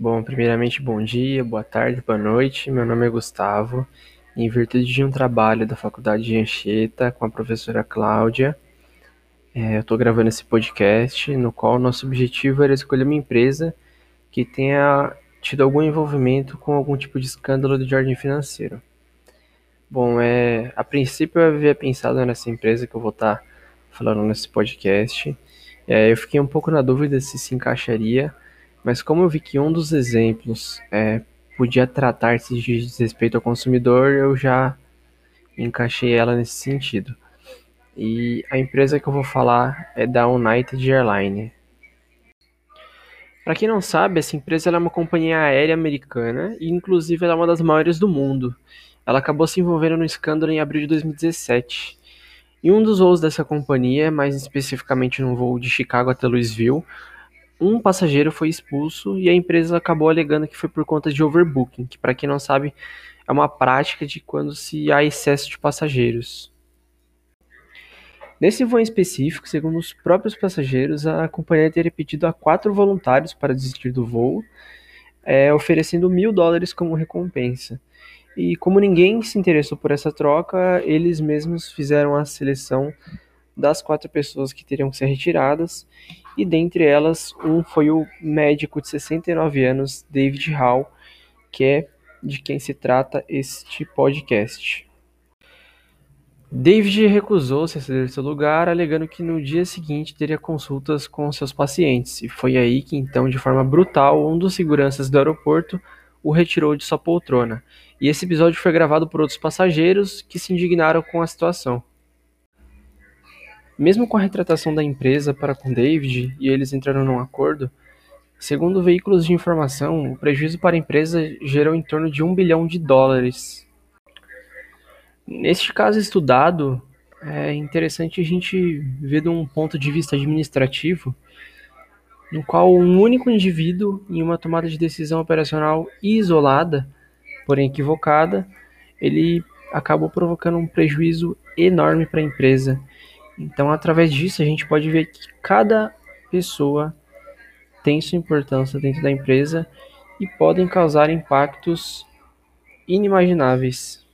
Bom, primeiramente, bom dia, boa tarde, boa noite. Meu nome é Gustavo. Em virtude de um trabalho da Faculdade de Anchieta com a professora Cláudia, é, eu estou gravando esse podcast no qual nosso objetivo era escolher uma empresa que tenha tido algum envolvimento com algum tipo de escândalo de ordem financeira. Bom, é, a princípio eu havia pensado nessa empresa que eu vou estar falando nesse podcast. É, eu fiquei um pouco na dúvida se se encaixaria, mas como eu vi que um dos exemplos é, podia tratar-se de desrespeito ao consumidor, eu já encaixei ela nesse sentido. E a empresa que eu vou falar é da United Airlines. Para quem não sabe, essa empresa é uma companhia aérea americana e inclusive é uma das maiores do mundo. Ela acabou se envolvendo no escândalo em abril de 2017. Em um dos voos dessa companhia, mais especificamente no voo de Chicago até Louisville, um passageiro foi expulso e a empresa acabou alegando que foi por conta de overbooking, que para quem não sabe é uma prática de quando se há excesso de passageiros. Nesse voo específico, segundo os próprios passageiros, a companhia teria pedido a quatro voluntários para desistir do voo, é, oferecendo mil dólares como recompensa. E como ninguém se interessou por essa troca, eles mesmos fizeram a seleção das quatro pessoas que teriam que ser retiradas, e dentre elas, um foi o médico de 69 anos, David Hall, que é de quem se trata este podcast. David recusou-se a ceder seu lugar, alegando que no dia seguinte teria consultas com seus pacientes, e foi aí que então, de forma brutal, um dos seguranças do aeroporto o retirou de sua poltrona. E esse episódio foi gravado por outros passageiros que se indignaram com a situação. Mesmo com a retratação da empresa para com David e eles entraram num acordo, segundo veículos de informação, o prejuízo para a empresa gerou em torno de um bilhão de dólares. Neste caso estudado, é interessante a gente ver de um ponto de vista administrativo, no qual um único indivíduo, em uma tomada de decisão operacional isolada, porém equivocada, ele acabou provocando um prejuízo enorme para a empresa então, através disso, a gente pode ver que cada pessoa tem sua importância dentro da empresa e podem causar impactos inimagináveis.